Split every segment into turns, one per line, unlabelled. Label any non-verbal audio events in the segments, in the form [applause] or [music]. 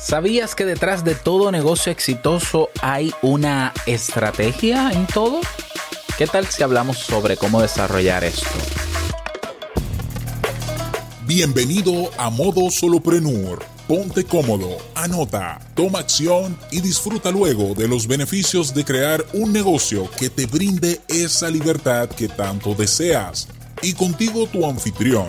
¿Sabías que detrás de todo negocio exitoso hay una estrategia en todo? ¿Qué tal si hablamos sobre cómo desarrollar esto?
Bienvenido a Modo Soloprenur. Ponte cómodo, anota, toma acción y disfruta luego de los beneficios de crear un negocio que te brinde esa libertad que tanto deseas. Y contigo tu anfitrión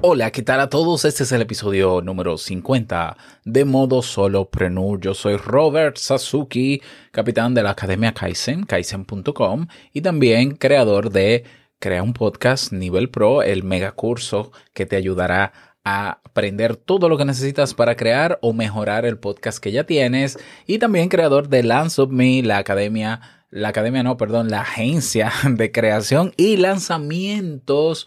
Hola, ¿qué tal a todos? Este es el episodio número 50 de Modo Solopreneur. Yo soy Robert Sasuki, capitán de la Academia Kaizen, kaizen.com, y también creador de Crea un Podcast Nivel Pro, el mega curso que te ayudará a aprender todo lo que necesitas para crear o mejorar el podcast que ya tienes, y también creador de Lance of Me, la academia, la academia no, perdón, la agencia [laughs] de creación y lanzamientos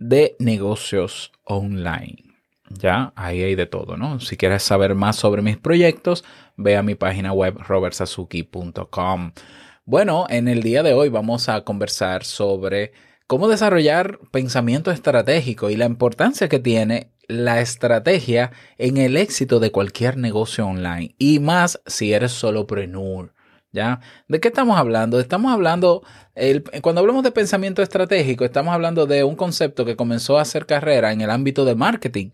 de negocios online. Ya, ahí hay de todo, ¿no? Si quieres saber más sobre mis proyectos, ve a mi página web robertsazuki.com. Bueno, en el día de hoy vamos a conversar sobre cómo desarrollar pensamiento estratégico y la importancia que tiene la estrategia en el éxito de cualquier negocio online y más si eres solopreneur. ¿Ya? ¿De qué estamos hablando? Estamos hablando, cuando hablamos de pensamiento estratégico, estamos hablando de un concepto que comenzó a hacer carrera en el ámbito de marketing.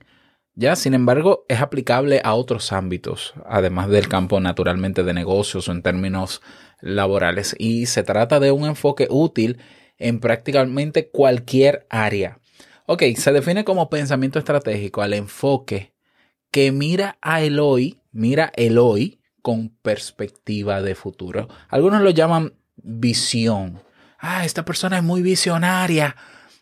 Ya, sin embargo, es aplicable a otros ámbitos, además del campo naturalmente de negocios o en términos laborales. Y se trata de un enfoque útil en prácticamente cualquier área. Ok, se define como pensamiento estratégico al enfoque que mira a el hoy, mira el hoy, con perspectiva de futuro. Algunos lo llaman visión. Ah, esta persona es muy visionaria.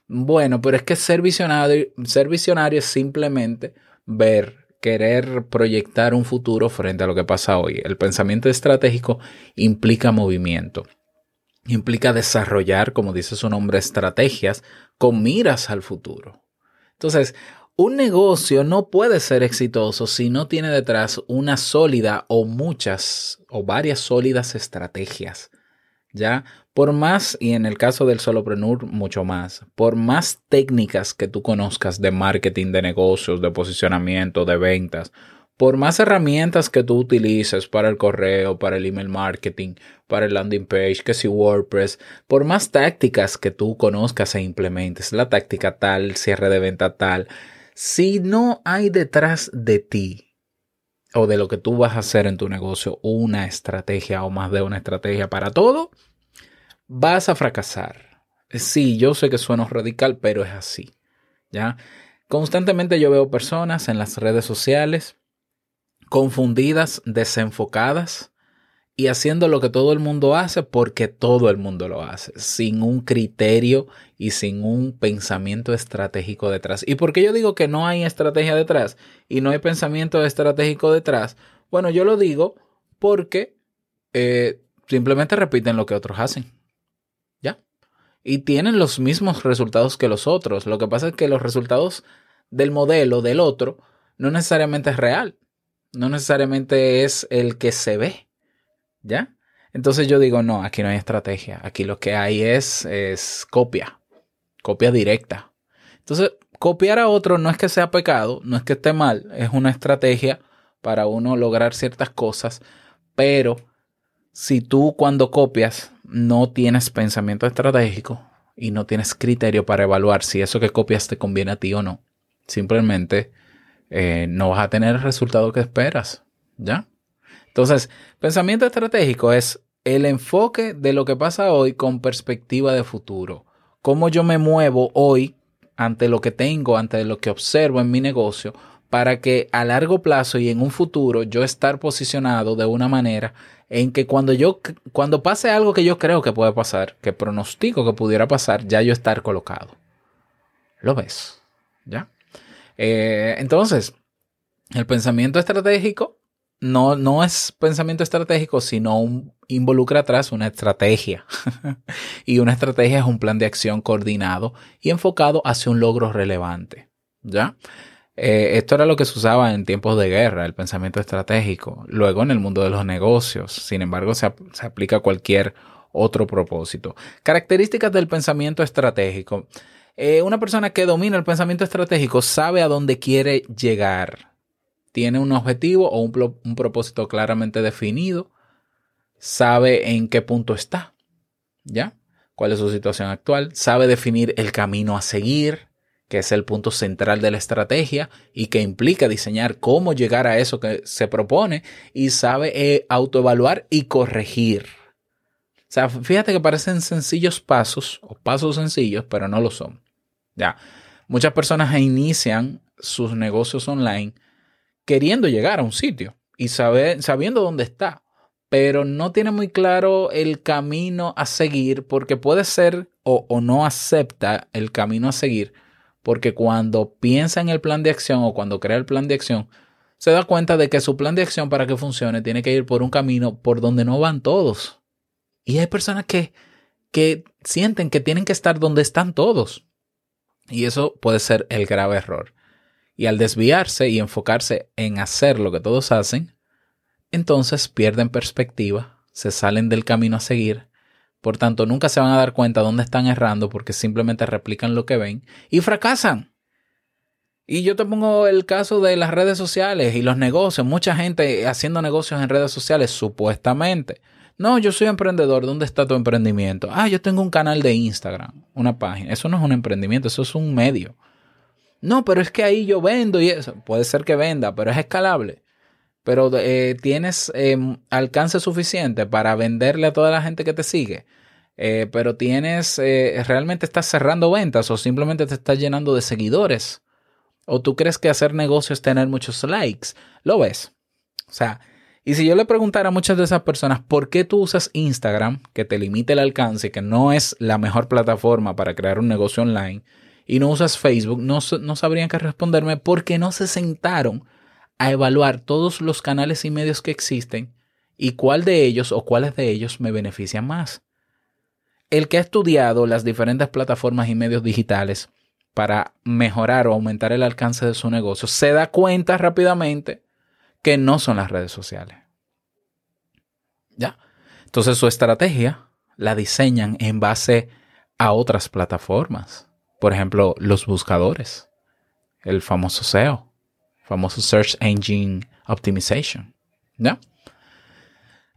Bueno, pero es que ser visionario, ser visionario es simplemente ver, querer proyectar un futuro frente a lo que pasa hoy. El pensamiento estratégico implica movimiento. Implica desarrollar, como dice su nombre, estrategias con miras al futuro. Entonces, un negocio no puede ser exitoso si no tiene detrás una sólida o muchas o varias sólidas estrategias. ¿Ya? Por más, y en el caso del solopreneur, mucho más, por más técnicas que tú conozcas de marketing, de negocios, de posicionamiento, de ventas, por más herramientas que tú utilices para el correo, para el email marketing, para el landing page, que si WordPress, por más tácticas que tú conozcas e implementes, la táctica tal, cierre de venta tal, si no hay detrás de ti o de lo que tú vas a hacer en tu negocio una estrategia o más de una estrategia para todo, vas a fracasar. Sí, yo sé que suena radical, pero es así. ¿Ya? Constantemente yo veo personas en las redes sociales confundidas, desenfocadas, y haciendo lo que todo el mundo hace porque todo el mundo lo hace, sin un criterio y sin un pensamiento estratégico detrás. ¿Y por qué yo digo que no hay estrategia detrás y no hay pensamiento estratégico detrás? Bueno, yo lo digo porque eh, simplemente repiten lo que otros hacen. ¿Ya? Y tienen los mismos resultados que los otros. Lo que pasa es que los resultados del modelo del otro no necesariamente es real. No necesariamente es el que se ve. ¿Ya? Entonces yo digo, no, aquí no hay estrategia. Aquí lo que hay es, es copia, copia directa. Entonces, copiar a otro no es que sea pecado, no es que esté mal, es una estrategia para uno lograr ciertas cosas, pero si tú cuando copias no tienes pensamiento estratégico y no tienes criterio para evaluar si eso que copias te conviene a ti o no, simplemente eh, no vas a tener el resultado que esperas. ¿Ya? Entonces, pensamiento estratégico es el enfoque de lo que pasa hoy con perspectiva de futuro. Cómo yo me muevo hoy ante lo que tengo, ante lo que observo en mi negocio, para que a largo plazo y en un futuro yo estar posicionado de una manera en que cuando yo cuando pase algo que yo creo que puede pasar, que pronostico que pudiera pasar, ya yo estar colocado. ¿Lo ves? ¿Ya? Eh, entonces, el pensamiento estratégico no, no es pensamiento estratégico, sino involucra atrás una estrategia. [laughs] y una estrategia es un plan de acción coordinado y enfocado hacia un logro relevante. ¿Ya? Eh, esto era lo que se usaba en tiempos de guerra, el pensamiento estratégico. Luego en el mundo de los negocios. Sin embargo, se, se aplica a cualquier otro propósito. Características del pensamiento estratégico. Eh, una persona que domina el pensamiento estratégico sabe a dónde quiere llegar. Tiene un objetivo o un, un propósito claramente definido. Sabe en qué punto está. ¿Ya? ¿Cuál es su situación actual? Sabe definir el camino a seguir que es el punto central de la estrategia y que implica diseñar cómo llegar a eso que se propone y sabe eh, autoevaluar y corregir. O sea, fíjate que parecen sencillos pasos o pasos sencillos, pero no lo son. Ya, muchas personas inician sus negocios online queriendo llegar a un sitio y sabiendo dónde está, pero no tiene muy claro el camino a seguir porque puede ser o, o no acepta el camino a seguir porque cuando piensa en el plan de acción o cuando crea el plan de acción, se da cuenta de que su plan de acción para que funcione tiene que ir por un camino por donde no van todos. Y hay personas que, que sienten que tienen que estar donde están todos. Y eso puede ser el grave error. Y al desviarse y enfocarse en hacer lo que todos hacen, entonces pierden perspectiva, se salen del camino a seguir por tanto, nunca se van a dar cuenta dónde están errando porque simplemente replican lo que ven y fracasan. Y yo te pongo el caso de las redes sociales y los negocios. Mucha gente haciendo negocios en redes sociales, supuestamente. No, yo soy emprendedor. ¿Dónde está tu emprendimiento? Ah, yo tengo un canal de Instagram, una página. Eso no es un emprendimiento, eso es un medio. No, pero es que ahí yo vendo y eso. Puede ser que venda, pero es escalable. Pero eh, tienes em, alcance suficiente para venderle a toda la gente que te sigue, eh, pero tienes, eh, realmente estás cerrando ventas o simplemente te estás llenando de seguidores, o tú crees que hacer negocios es tener muchos likes, lo ves. O sea, y si yo le preguntara a muchas de esas personas por qué tú usas Instagram, que te limite el alcance, que no es la mejor plataforma para crear un negocio online, y no usas Facebook, no, no sabrían qué responderme porque no se sentaron a evaluar todos los canales y medios que existen y cuál de ellos o cuáles de ellos me benefician más. El que ha estudiado las diferentes plataformas y medios digitales para mejorar o aumentar el alcance de su negocio se da cuenta rápidamente que no son las redes sociales. ¿Ya? Entonces su estrategia la diseñan en base a otras plataformas. Por ejemplo, los buscadores, el famoso SEO famoso Search Engine Optimization. ¿Ya?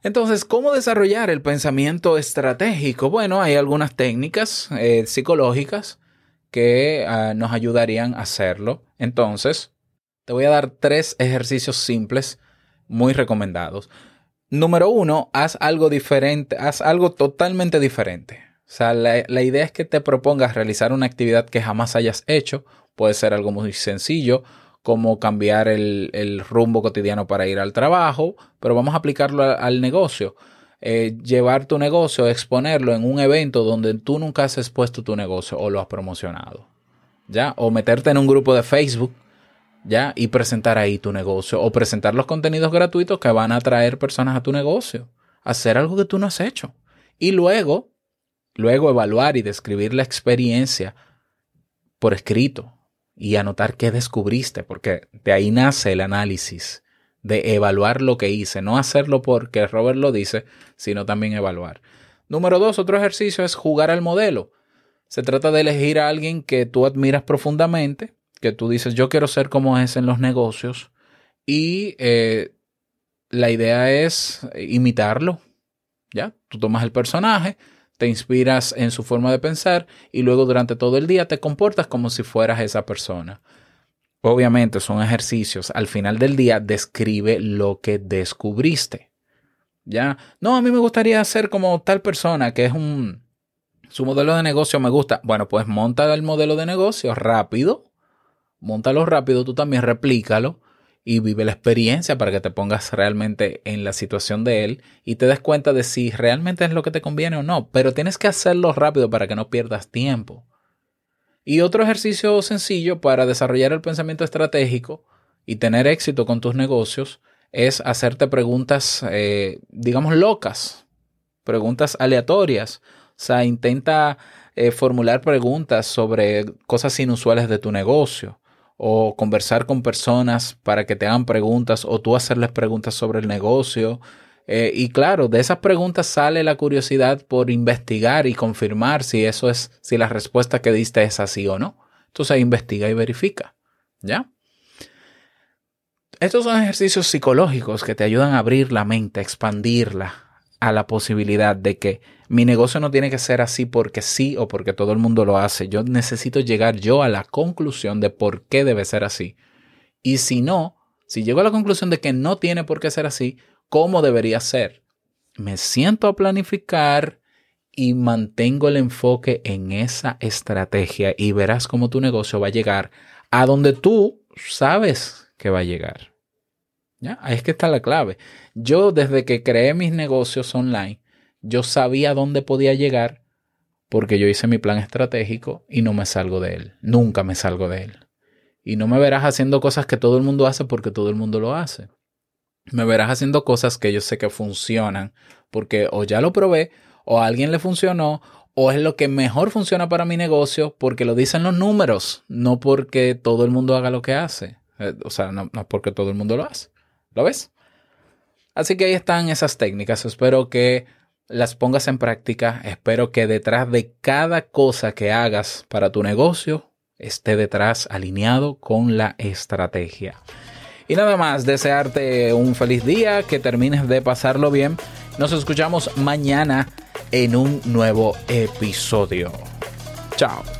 Entonces, ¿cómo desarrollar el pensamiento estratégico? Bueno, hay algunas técnicas eh, psicológicas que ah, nos ayudarían a hacerlo. Entonces, te voy a dar tres ejercicios simples muy recomendados. Número uno, haz algo diferente, haz algo totalmente diferente. O sea, la, la idea es que te propongas realizar una actividad que jamás hayas hecho. Puede ser algo muy sencillo como cambiar el, rumbo cotidiano para ir al trabajo, pero vamos a aplicarlo al, negocio. Eh, llevar tu negocio, exponerlo en un evento donde tú nunca has expuesto tu negocio o lo has promocionado. ¿Ya? O meterte en un grupo de Facebook, ¿ya? Y presentar ahí tu negocio o presentar los contenidos gratuitos que van a atraer personas a tu negocio. Hacer algo que tú no has hecho. Y luego, luego evaluar y describir la experiencia por escrito y anotar qué descubriste, porque de ahí nace el análisis, de evaluar lo que hice, no hacerlo porque Robert lo dice, sino también evaluar. Número dos, otro ejercicio es jugar al modelo. Se trata de elegir a alguien que tú admiras profundamente, que tú dices, yo quiero ser como es en los negocios, y eh, la idea es imitarlo. ¿Ya? Tú tomas el personaje, te inspiras en su forma de pensar y luego durante todo el día te comportas como si fueras esa persona. Obviamente son ejercicios. Al final del día describe lo que descubriste. ¿Ya? No, a mí me gustaría ser como tal persona que es un... Su modelo de negocio me gusta. Bueno, pues monta el modelo de negocio rápido. Móntalo rápido, tú también replícalo y vive la experiencia para que te pongas realmente en la situación de él y te des cuenta de si realmente es lo que te conviene o no. Pero tienes que hacerlo rápido para que no pierdas tiempo. Y otro ejercicio sencillo para desarrollar el pensamiento estratégico y tener éxito con tus negocios es hacerte preguntas, eh, digamos, locas, preguntas aleatorias. O sea, intenta eh, formular preguntas sobre cosas inusuales de tu negocio o conversar con personas para que te hagan preguntas o tú hacerles preguntas sobre el negocio. Eh, y claro, de esas preguntas sale la curiosidad por investigar y confirmar si eso es, si la respuesta que diste es así o no. Entonces investiga y verifica. ¿Ya? Estos son ejercicios psicológicos que te ayudan a abrir la mente, a expandirla a la posibilidad de que mi negocio no tiene que ser así porque sí o porque todo el mundo lo hace. Yo necesito llegar yo a la conclusión de por qué debe ser así. Y si no, si llego a la conclusión de que no tiene por qué ser así, ¿cómo debería ser? Me siento a planificar y mantengo el enfoque en esa estrategia y verás cómo tu negocio va a llegar a donde tú sabes que va a llegar. Ahí es que está la clave. Yo desde que creé mis negocios online, yo sabía dónde podía llegar porque yo hice mi plan estratégico y no me salgo de él. Nunca me salgo de él. Y no me verás haciendo cosas que todo el mundo hace porque todo el mundo lo hace. Me verás haciendo cosas que yo sé que funcionan porque o ya lo probé o a alguien le funcionó o es lo que mejor funciona para mi negocio porque lo dicen los números, no porque todo el mundo haga lo que hace. Eh, o sea, no, no porque todo el mundo lo hace. ¿Lo ves? Así que ahí están esas técnicas. Espero que las pongas en práctica. Espero que detrás de cada cosa que hagas para tu negocio esté detrás alineado con la estrategia. Y nada más, desearte un feliz día, que termines de pasarlo bien. Nos escuchamos mañana en un nuevo episodio. Chao.